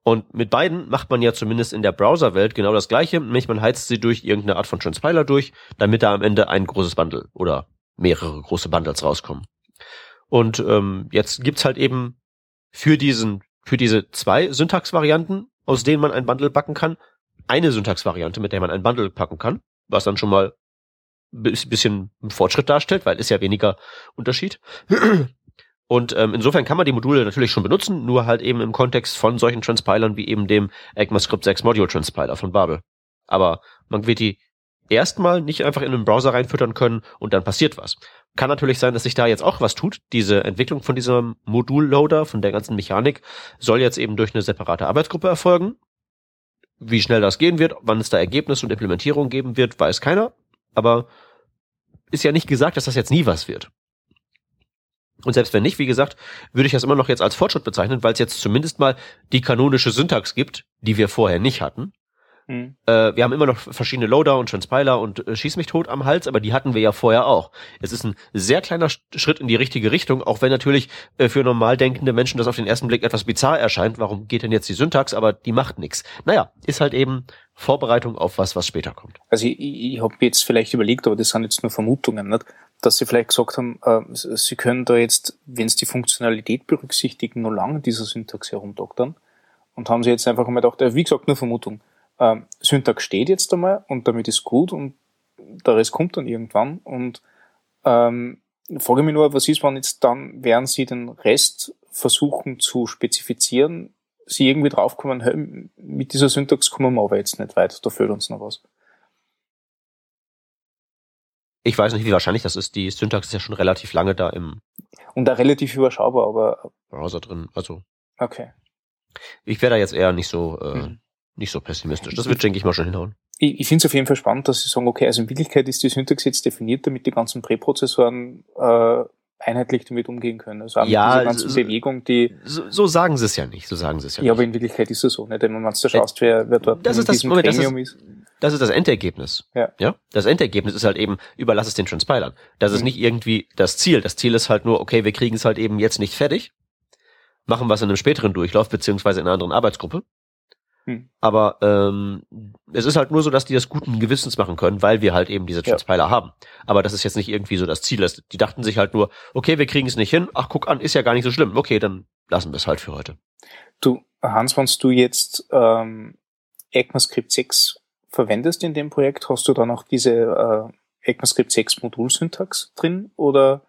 [SPEAKER 1] Und mit beiden macht man ja zumindest in der Browserwelt genau das Gleiche, nämlich man heizt sie durch irgendeine Art von Transpiler durch, damit da am Ende ein großes Bundle oder mehrere große Bundles rauskommen. Und ähm, jetzt gibt's halt eben für diesen, für diese zwei Syntax-Varianten, aus denen man ein Bundle backen kann, eine Syntax-Variante, mit der man ein Bundle packen kann, was dann schon mal ein bisschen Fortschritt darstellt, weil ist ja weniger Unterschied. Und ähm, insofern kann man die Module natürlich schon benutzen, nur halt eben im Kontext von solchen Transpilern wie eben dem ECMAScript 6 Module Transpiler von Babel. Aber man wird die erstmal nicht einfach in den Browser reinfüttern können und dann passiert was. Kann natürlich sein, dass sich da jetzt auch was tut. Diese Entwicklung von diesem Modulloader, von der ganzen Mechanik, soll jetzt eben durch eine separate Arbeitsgruppe erfolgen. Wie schnell das gehen wird, wann es da Ergebnisse und Implementierung geben wird, weiß keiner. Aber ist ja nicht gesagt, dass das jetzt nie was wird. Und selbst wenn nicht, wie gesagt, würde ich das immer noch jetzt als Fortschritt bezeichnen, weil es jetzt zumindest mal die kanonische Syntax gibt, die wir vorher nicht hatten. Mhm. Äh, wir haben immer noch verschiedene Loader und Transpiler und äh, Schieß mich tot am Hals, aber die hatten wir ja vorher auch. Es ist ein sehr kleiner Schritt in die richtige Richtung, auch wenn natürlich äh, für normal denkende Menschen das auf den ersten Blick etwas bizarr erscheint. Warum geht denn jetzt die Syntax? Aber die macht nichts. Naja, ist halt eben Vorbereitung auf was, was später kommt.
[SPEAKER 4] Also ich, ich habe jetzt vielleicht überlegt, aber das sind jetzt nur Vermutungen, nicht? dass sie vielleicht gesagt haben, äh, sie können da jetzt, wenn sie die Funktionalität berücksichtigen, nur lange dieser Syntax herumdoktern. Und haben sie jetzt einfach mal gedacht, äh, wie gesagt, nur Vermutung ähm, Syntax steht jetzt einmal und damit ist gut und der Rest kommt dann irgendwann und ähm, frage mich nur, was ist, wenn jetzt dann, während Sie den Rest versuchen zu spezifizieren, Sie irgendwie draufkommen, hey, mit dieser Syntax kommen wir aber jetzt nicht weit, da fehlt uns noch was.
[SPEAKER 1] Ich weiß nicht, wie wahrscheinlich das ist. Die Syntax ist ja schon relativ lange da im
[SPEAKER 4] und da relativ überschaubar, aber
[SPEAKER 1] Browser drin. Also
[SPEAKER 4] okay.
[SPEAKER 1] Ich wäre da jetzt eher nicht so äh, hm nicht so pessimistisch. Das wird, denke ich mal, schon hinhauen.
[SPEAKER 4] Ich, ich finde es auf jeden Fall spannend, dass sie sagen, okay, also in Wirklichkeit ist die Syntax jetzt definiert, damit die ganzen Präprozessoren äh, einheitlich damit umgehen können. Also
[SPEAKER 1] ja,
[SPEAKER 4] diese ganze so, Bewegung, die.
[SPEAKER 1] So, so sagen sie es ja nicht. So sagen sie es ja,
[SPEAKER 4] ja nicht. aber in Wirklichkeit ist es so, nicht? Wenn man da schaust, wer, wer dort
[SPEAKER 1] das ist das, Moment, das ist, ist. Das ist das Endergebnis.
[SPEAKER 4] Ja.
[SPEAKER 1] ja. Das Endergebnis ist halt eben, überlass es den Transpilern. Das mhm. ist nicht irgendwie das Ziel. Das Ziel ist halt nur, okay, wir kriegen es halt eben jetzt nicht fertig. Machen wir es in einem späteren Durchlauf, beziehungsweise in einer anderen Arbeitsgruppe. Hm. Aber ähm, es ist halt nur so, dass die das guten Gewissens machen können, weil wir halt eben diese Transpiler ja. haben. Aber das ist jetzt nicht irgendwie so das Ziel. Die dachten sich halt nur, okay, wir kriegen es nicht hin. Ach, guck an, ist ja gar nicht so schlimm. Okay, dann lassen wir es halt für heute.
[SPEAKER 4] Du, Hans, wenn du jetzt ähm, ECMAScript 6 verwendest in dem Projekt, hast du dann auch diese äh, ECMAScript 6 Modulsyntax drin oder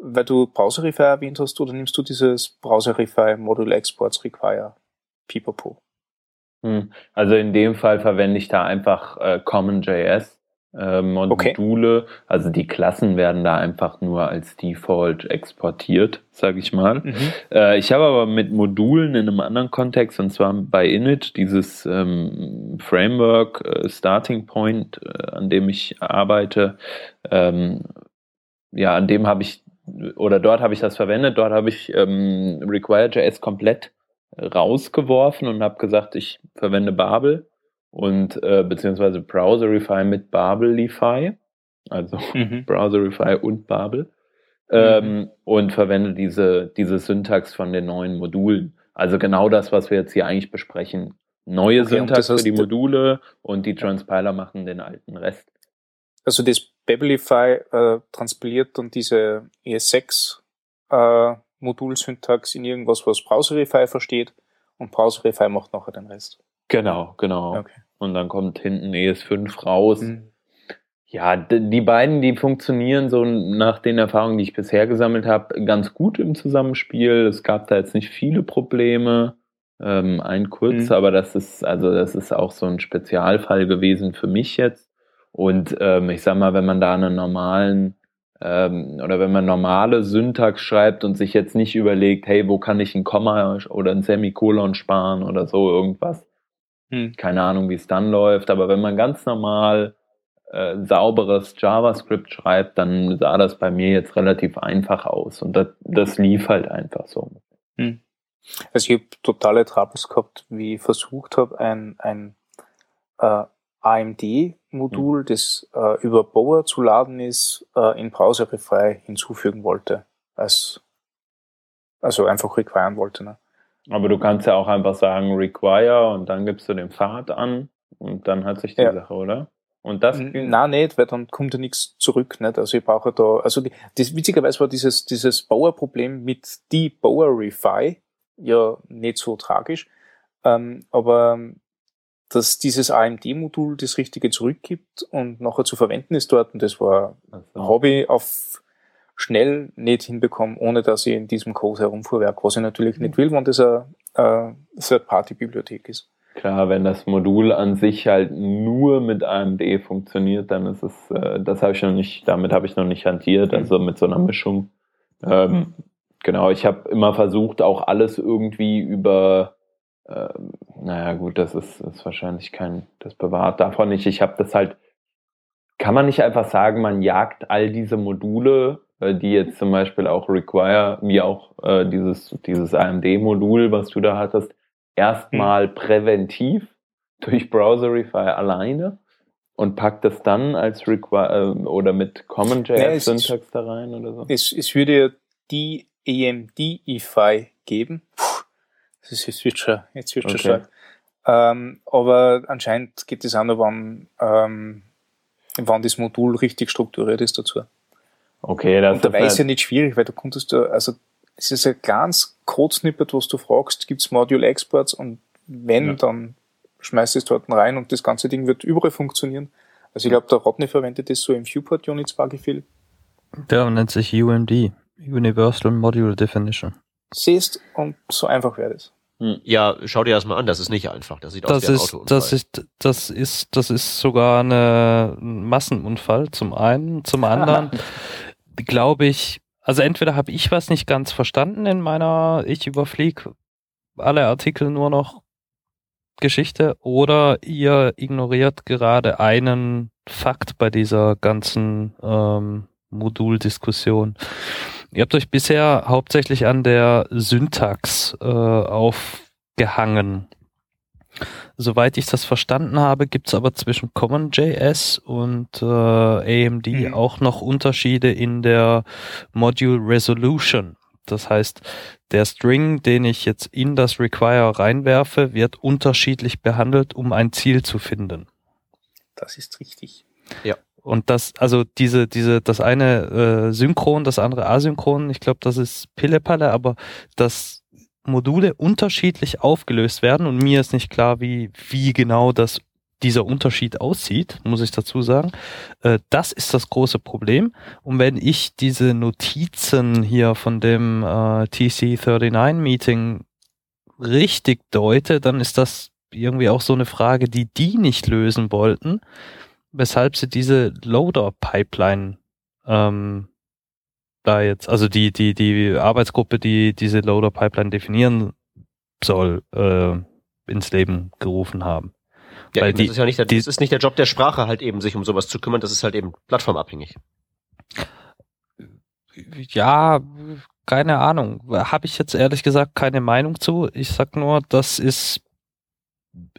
[SPEAKER 4] weil du Browserify erwähnt hast, oder nimmst du dieses Browserify Module Exports Require Pipapo?
[SPEAKER 2] Hm. Also in dem Fall verwende ich da einfach äh, CommonJS äh, Module. Okay. Also die Klassen werden da einfach nur als Default exportiert, sage ich mal. Mhm. Äh, ich habe aber mit Modulen in einem anderen Kontext, und zwar bei Init, dieses ähm, Framework äh, Starting Point, äh, an dem ich arbeite, ähm, ja, an dem habe ich oder dort habe ich das verwendet, dort habe ich ähm, Require.js komplett rausgeworfen und habe gesagt, ich verwende Babel und äh, beziehungsweise Browserify mit Babelify, also mhm. Browserify und Babel ähm, mhm. und verwende diese, diese Syntax von den neuen Modulen. Also genau das, was wir jetzt hier eigentlich besprechen. Neue okay, Syntax für die Module und die Transpiler machen den alten Rest.
[SPEAKER 4] Also das Babelify äh, transpiliert dann diese ES6 äh, Modulsyntax in irgendwas, was Browserify versteht und Browserify macht nachher den Rest.
[SPEAKER 2] Genau, genau. Okay. Und dann kommt hinten ES5 raus. Mhm. Ja, die beiden, die funktionieren so nach den Erfahrungen, die ich bisher gesammelt habe, ganz gut im Zusammenspiel. Es gab da jetzt nicht viele Probleme. Ähm, ein kurz, mhm. aber das ist, also das ist auch so ein Spezialfall gewesen für mich jetzt. Und ähm, ich sag mal, wenn man da einen normalen ähm, oder wenn man normale Syntax schreibt und sich jetzt nicht überlegt, hey, wo kann ich ein Komma oder ein Semikolon sparen oder so irgendwas. Hm. Keine Ahnung, wie es dann läuft, aber wenn man ganz normal äh, sauberes JavaScript schreibt, dann sah das bei mir jetzt relativ einfach aus und das, das lief halt einfach so. Hm.
[SPEAKER 4] Also ich habe totale Troubles gehabt, wie ich versucht habe, ein, ein äh, AMD-Modul, mhm. das äh, über Bower zu laden ist, äh, in Browserify hinzufügen wollte. Als, also einfach requiren wollte. Ne?
[SPEAKER 2] Aber du kannst ja auch einfach sagen require und dann gibst du den Pfad an und dann hat sich die ja. Sache, oder?
[SPEAKER 4] Und das Na nicht, weil dann kommt ja nichts zurück. Nicht? Also ich brauche da, also die, das, witzigerweise war dieses, dieses Bower-Problem mit die Bowerify ja nicht so tragisch. Ähm, aber dass dieses AMD-Modul das Richtige zurückgibt und nachher zu verwenden ist dort. Und das war ein Hobby auf schnell nicht hinbekommen, ohne dass ich in diesem Code herumfuhrwerk, was ich natürlich nicht will, wenn das eine, Third-Party-Bibliothek ist.
[SPEAKER 2] Klar, wenn das Modul an sich halt nur mit AMD funktioniert, dann ist es, äh, das habe ich noch nicht, damit habe ich noch nicht hantiert, also mit so einer Mischung. Ähm, genau, ich habe immer versucht, auch alles irgendwie über ähm, naja, gut, das ist, ist wahrscheinlich kein, das bewahrt davon nicht. Ich habe das halt, kann man nicht einfach sagen, man jagt all diese Module, äh, die jetzt zum Beispiel auch require, wie auch äh, dieses, dieses AMD-Modul, was du da hattest, erstmal hm. präventiv durch Browserify alleine und packt das dann als require äh, oder mit CommonJS-Syntax da rein oder so?
[SPEAKER 4] Es, es würde die EMD-Ify geben. Das ist, jetzt wird schon, jetzt wird okay. schon stark. Ähm, aber anscheinend geht es auch noch, wann, ähm, wann das Modul richtig strukturiert ist dazu.
[SPEAKER 2] Okay, das
[SPEAKER 4] Und dabei ist ja nicht schwierig, weil du konntest also es ist ein ganz Code-Snippet, was du fragst, gibt's Module-Exports und wenn, ja. dann schmeißt es dort rein und das ganze Ding wird überall funktionieren. Also ich glaube, der Rodney verwendet das so im Viewport Unit Sparky
[SPEAKER 3] Der nennt sich UMD, Universal Module Definition.
[SPEAKER 4] Siehst, und so einfach wäre das.
[SPEAKER 1] Hm. Ja, schau dir das mal an, das ist nicht einfach. Das sieht das aus wie ein
[SPEAKER 3] ist, Das ist, das ist, das ist sogar eine, ein Massenunfall zum einen. Zum anderen glaube ich, also entweder habe ich was nicht ganz verstanden in meiner, ich überfliege alle Artikel nur noch Geschichte oder ihr ignoriert gerade einen Fakt bei dieser ganzen ähm, Moduldiskussion. Ihr habt euch bisher hauptsächlich an der Syntax äh, aufgehangen. Soweit ich das verstanden habe, gibt es aber zwischen CommonJS und äh, AMD mhm. auch noch Unterschiede in der Module Resolution. Das heißt, der String, den ich jetzt in das Require reinwerfe, wird unterschiedlich behandelt, um ein Ziel zu finden.
[SPEAKER 4] Das ist richtig.
[SPEAKER 3] Ja. Und das, also diese, diese, das eine äh, synchron, das andere asynchron, ich glaube, das ist Pillepalle, aber das Module unterschiedlich aufgelöst werden und mir ist nicht klar, wie, wie genau das dieser Unterschied aussieht, muss ich dazu sagen. Äh, das ist das große Problem. Und wenn ich diese Notizen hier von dem äh, TC39-Meeting richtig deute, dann ist das irgendwie auch so eine Frage, die die nicht lösen wollten, weshalb sie diese Loader-Pipeline ähm, da jetzt, also die, die, die Arbeitsgruppe, die diese Loader-Pipeline definieren soll, äh, ins Leben gerufen haben.
[SPEAKER 1] Ja,
[SPEAKER 3] Weil
[SPEAKER 1] eben,
[SPEAKER 3] die-
[SPEAKER 1] das ist ja nicht der,
[SPEAKER 3] die-
[SPEAKER 1] das ist nicht der Job der Sprache, halt eben sich um sowas zu kümmern, das ist halt eben plattformabhängig.
[SPEAKER 3] Ja, keine Ahnung. Habe ich jetzt ehrlich gesagt keine Meinung zu. Ich sag nur, das ist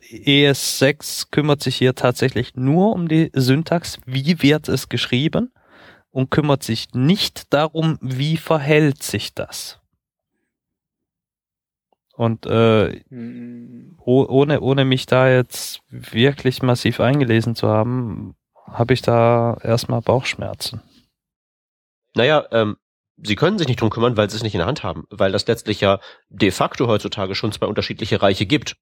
[SPEAKER 3] ES6 kümmert sich hier tatsächlich nur um die Syntax, wie wird es geschrieben und kümmert sich nicht darum, wie verhält sich das. Und äh,
[SPEAKER 4] Hm,
[SPEAKER 3] oh, ohne, ohne mich da jetzt wirklich massiv eingelesen zu haben, habe ich da erstmal Bauchschmerzen.
[SPEAKER 1] Naja, ähm, sie können sich nicht drum kümmern, weil sie es nicht in der Hand haben, weil das letztlich ja de facto heutzutage schon zwei unterschiedliche Reiche gibt.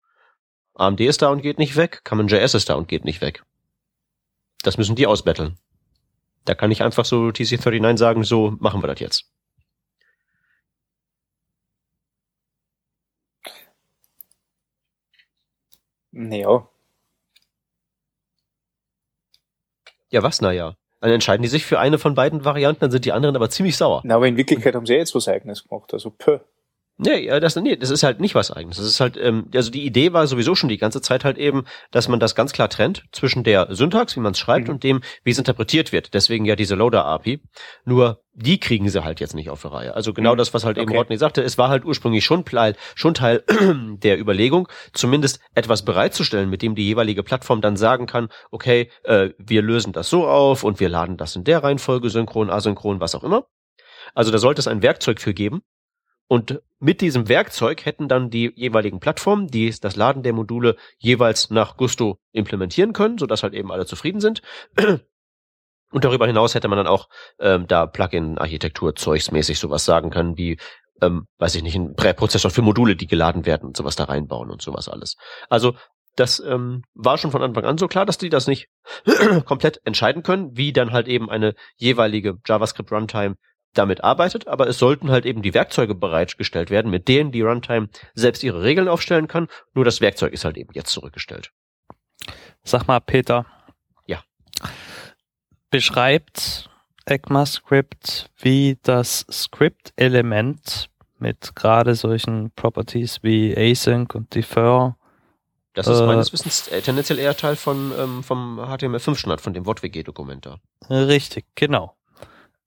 [SPEAKER 1] AMD ist da und geht nicht weg, Common.js ist da und geht nicht weg. Das müssen die ausbetteln. Da kann ich einfach so TC39 sagen, so machen wir das jetzt.
[SPEAKER 4] naja,
[SPEAKER 1] Ja, was, naja. Dann entscheiden die sich für eine von beiden Varianten, dann sind die anderen aber ziemlich sauer.
[SPEAKER 4] na, aber in Wirklichkeit haben sie ja jetzt was Eigenes gemacht. Also, pö.
[SPEAKER 1] Nee, ja, das, nee, das ist halt nicht was eigenes. Das ist halt, ähm, also die Idee war sowieso schon die ganze Zeit halt eben, dass man das ganz klar trennt zwischen der Syntax, wie man es schreibt,
[SPEAKER 4] Mhm.
[SPEAKER 1] und dem, wie es interpretiert wird. Deswegen ja diese Loader-API. Nur die kriegen sie halt jetzt nicht auf die Reihe. Also genau
[SPEAKER 4] Mhm.
[SPEAKER 1] das, was halt eben
[SPEAKER 4] Okay.
[SPEAKER 1] Rodney sagte, es war halt ursprünglich schon Teil, schon Teil der Überlegung, zumindest etwas bereitzustellen, mit dem die jeweilige Plattform dann sagen kann, okay, äh, wir lösen das so auf und wir laden das in der Reihenfolge, synchron, asynchron, was auch immer. Also da sollte es ein Werkzeug für geben. Und mit diesem Werkzeug hätten dann die jeweiligen Plattformen, die das Laden der Module jeweils nach Gusto implementieren können, sodass halt eben alle zufrieden sind. Und darüber hinaus hätte man dann auch ähm, da Plugin-Architektur zeugsmäßig sowas sagen können, wie, ähm, weiß ich nicht, ein Präprozessor für Module, die geladen werden und sowas da reinbauen und sowas alles. Also das ähm, war schon von Anfang an so klar, dass die das nicht komplett entscheiden können, wie dann halt eben eine jeweilige JavaScript Runtime damit arbeitet, aber es sollten halt eben die Werkzeuge bereitgestellt werden, mit denen die Runtime selbst ihre Regeln aufstellen kann. Nur das Werkzeug ist halt eben jetzt zurückgestellt.
[SPEAKER 3] Sag mal, Peter.
[SPEAKER 1] Ja.
[SPEAKER 3] Beschreibt ECMAScript, wie das Script-Element mit gerade solchen Properties wie Async und Defer
[SPEAKER 1] Das ist
[SPEAKER 3] Äh,
[SPEAKER 1] meines Wissens äh, tendenziell eher Teil von ähm, vom HTML5-Standard, von dem WortWG-Dokument da.
[SPEAKER 3] Richtig, genau.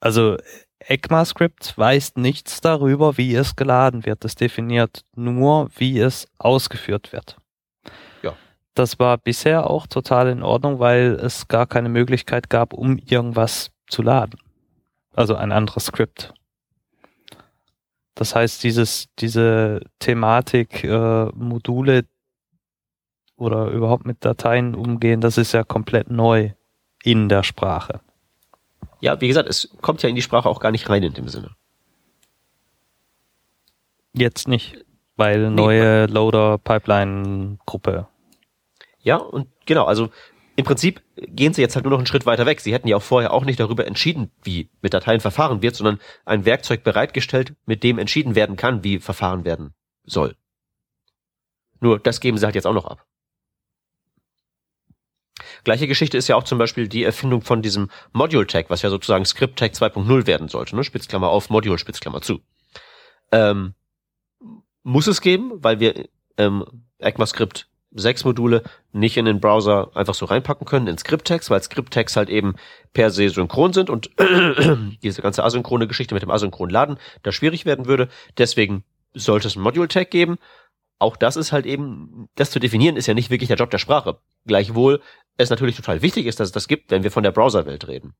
[SPEAKER 3] Also ECMAScript weiß nichts darüber, wie es geladen wird. Es definiert nur, wie es ausgeführt wird.
[SPEAKER 1] Ja.
[SPEAKER 3] Das war bisher auch total in Ordnung, weil es gar keine Möglichkeit gab, um irgendwas zu laden. Also ein anderes Skript. Das heißt, dieses, diese Thematik, äh, Module oder überhaupt mit Dateien umgehen, das ist ja komplett neu in der Sprache.
[SPEAKER 1] Ja, wie gesagt, es kommt ja in die Sprache auch gar nicht rein in dem Sinne.
[SPEAKER 3] Jetzt nicht, weil neue Loader-Pipeline-Gruppe.
[SPEAKER 1] Ja, und genau, also im Prinzip gehen sie jetzt halt nur noch einen Schritt weiter weg. Sie hätten ja auch vorher auch nicht darüber entschieden, wie mit Dateien verfahren wird, sondern ein Werkzeug bereitgestellt, mit dem entschieden werden kann, wie verfahren werden soll. Nur das geben sie halt jetzt auch noch ab. Gleiche Geschichte ist ja auch zum Beispiel die Erfindung von diesem Module-Tag, was ja sozusagen Script-Tag 2.0 werden sollte, ne? Spitzklammer auf, Module, Spitzklammer zu. Ähm, muss es geben, weil wir ähm, ECMAScript 6 Module nicht in den Browser einfach so reinpacken können in Script-Tags, weil Script-Tags halt eben per se synchron sind und diese ganze asynchrone Geschichte mit dem asynchronen Laden da schwierig werden würde. Deswegen sollte es ein Module-Tag geben. Auch das ist halt eben, das zu definieren, ist ja nicht wirklich der Job der Sprache. Gleichwohl es natürlich total wichtig ist, dass es das gibt, wenn wir von der Browserwelt reden.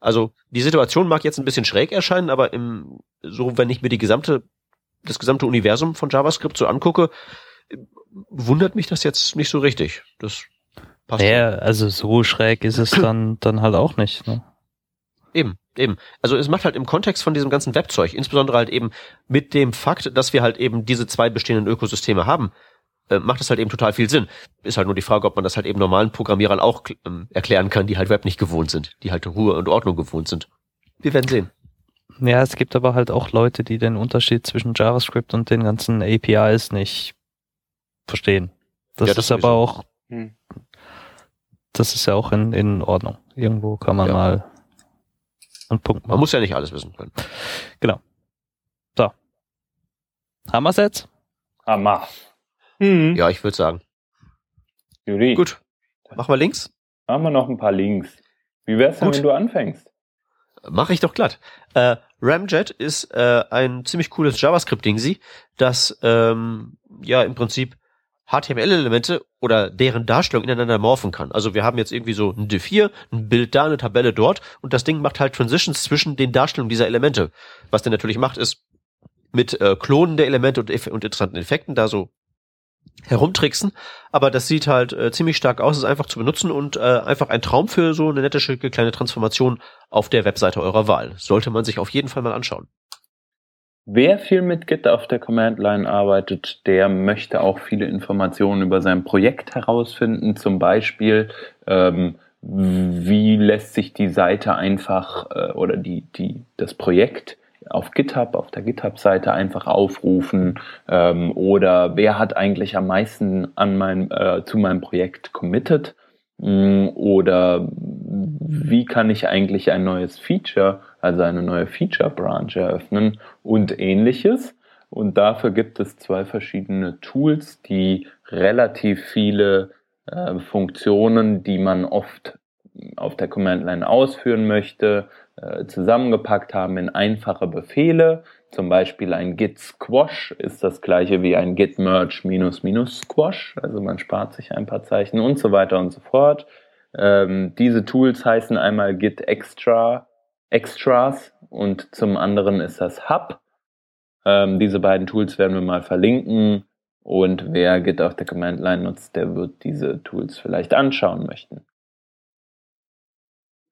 [SPEAKER 1] Also die Situation mag jetzt ein bisschen schräg erscheinen, aber im, so wenn ich mir die gesamte, das gesamte Universum von JavaScript so angucke, wundert mich das jetzt nicht so richtig. Das passt.
[SPEAKER 3] Ja, also so schräg ist es dann, dann halt auch nicht. Ne?
[SPEAKER 1] Eben. Eben. Also es macht halt im Kontext von diesem ganzen Webzeug, insbesondere halt eben mit dem Fakt, dass wir halt eben diese zwei bestehenden Ökosysteme haben, äh, macht es halt eben total viel Sinn. Ist halt nur die Frage, ob man das halt eben normalen Programmierern auch ähm, erklären kann, die halt Web nicht gewohnt sind, die halt Ruhe und Ordnung gewohnt sind. Wir werden sehen.
[SPEAKER 3] Ja, es gibt aber halt auch Leute, die den Unterschied zwischen JavaScript und den ganzen APIs nicht verstehen. Das,
[SPEAKER 1] Ja, das
[SPEAKER 3] ist aber auch,
[SPEAKER 4] Hm.
[SPEAKER 3] das ist ja auch in, in Ordnung. Irgendwo kann man
[SPEAKER 1] Ja.
[SPEAKER 3] mal einen Punkt
[SPEAKER 1] Man
[SPEAKER 3] machen.
[SPEAKER 1] muss ja nicht alles wissen können.
[SPEAKER 3] Haben wir's jetzt?
[SPEAKER 2] Hammer.
[SPEAKER 4] Hm.
[SPEAKER 1] Ja, ich würde sagen.
[SPEAKER 2] Juri,
[SPEAKER 1] Gut. Machen wir links?
[SPEAKER 2] haben wir noch ein paar Links. Wie wär's denn,
[SPEAKER 1] Gut.
[SPEAKER 2] wenn du anfängst?
[SPEAKER 1] Mache ich doch glatt. Äh, Ramjet ist äh, ein ziemlich cooles JavaScript-Ding, das ähm, ja im Prinzip HTML-Elemente oder deren Darstellung ineinander morphen kann. Also wir haben jetzt irgendwie so ein Div hier, ein Bild da, eine Tabelle dort und das Ding macht halt Transitions zwischen den Darstellungen dieser Elemente. Was der natürlich macht, ist mit äh, Klonen der Elemente und, und interessanten Effekten da so herumtricksen, aber das sieht halt äh, ziemlich stark aus, ist einfach zu benutzen und äh, einfach ein Traum für so eine nette, schicke kleine Transformation auf der Webseite eurer Wahl. Sollte man sich auf jeden Fall mal anschauen.
[SPEAKER 2] Wer viel mit Git auf der Command Line arbeitet, der möchte auch viele Informationen über sein Projekt herausfinden. Zum Beispiel, ähm, wie lässt sich die Seite einfach äh, oder die, die, das Projekt auf GitHub, auf der GitHub-Seite einfach aufrufen ähm, oder wer hat eigentlich am meisten an mein, äh, zu meinem Projekt committed Mm, oder wie kann ich eigentlich ein neues Feature, also eine neue Feature-Branch eröffnen und ähnliches. Und dafür gibt es zwei verschiedene Tools, die relativ viele äh, Funktionen, die man oft auf der Command-Line ausführen möchte, zusammengepackt haben in einfache Befehle. Zum Beispiel ein git squash ist das gleiche wie ein git merge minus minus squash. Also man spart sich ein paar Zeichen und so weiter und so fort. Ähm, diese Tools heißen einmal git extra, extras und zum anderen ist das hub. Ähm, diese beiden Tools werden wir mal verlinken und wer Git auf der Command Line nutzt, der wird diese Tools vielleicht anschauen möchten.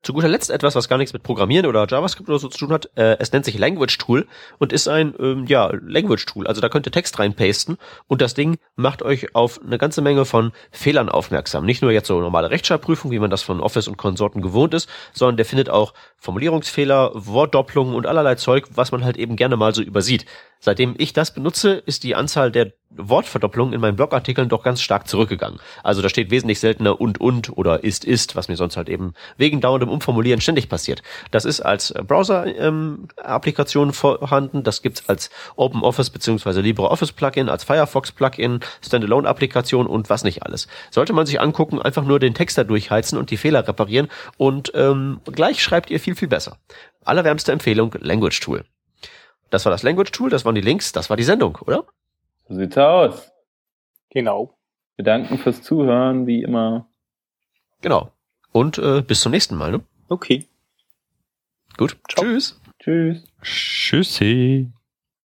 [SPEAKER 1] Zu guter Letzt etwas, was gar nichts mit Programmieren oder JavaScript oder so zu tun hat. Äh, es nennt sich Language Tool und ist ein ähm, ja Language Tool. Also da könnt ihr Text reinpasten und das Ding macht euch auf eine ganze Menge von Fehlern aufmerksam. Nicht nur jetzt so normale Rechtschreibprüfung, wie man das von Office und Konsorten gewohnt ist, sondern der findet auch Formulierungsfehler, Wortdopplungen und allerlei Zeug, was man halt eben gerne mal so übersieht. Seitdem ich das benutze, ist die Anzahl der Wortverdoppelungen in meinen Blogartikeln doch ganz stark zurückgegangen. Also da steht wesentlich seltener und und oder ist ist, was mir sonst halt eben wegen dauerndem Umformulieren ständig passiert. Das ist als Browser-Applikation vorhanden, das gibt's als OpenOffice bzw. LibreOffice Plugin, als Firefox Plugin, Standalone-Applikation und was nicht alles. Sollte man sich angucken, einfach nur den Text da durchheizen und die Fehler reparieren und ähm, gleich schreibt ihr viel, viel besser. Allerwärmste Empfehlung, Language Tool. Das war das Language Tool, das waren die Links, das war die Sendung, oder?
[SPEAKER 2] So sieht's aus.
[SPEAKER 4] Genau.
[SPEAKER 2] Wir danken fürs Zuhören, wie immer.
[SPEAKER 1] Genau. Und äh, bis zum nächsten Mal. Ne?
[SPEAKER 4] Okay.
[SPEAKER 1] Gut.
[SPEAKER 4] Ciao.
[SPEAKER 1] Tschüss.
[SPEAKER 2] Tschüss.
[SPEAKER 3] Tschüssi.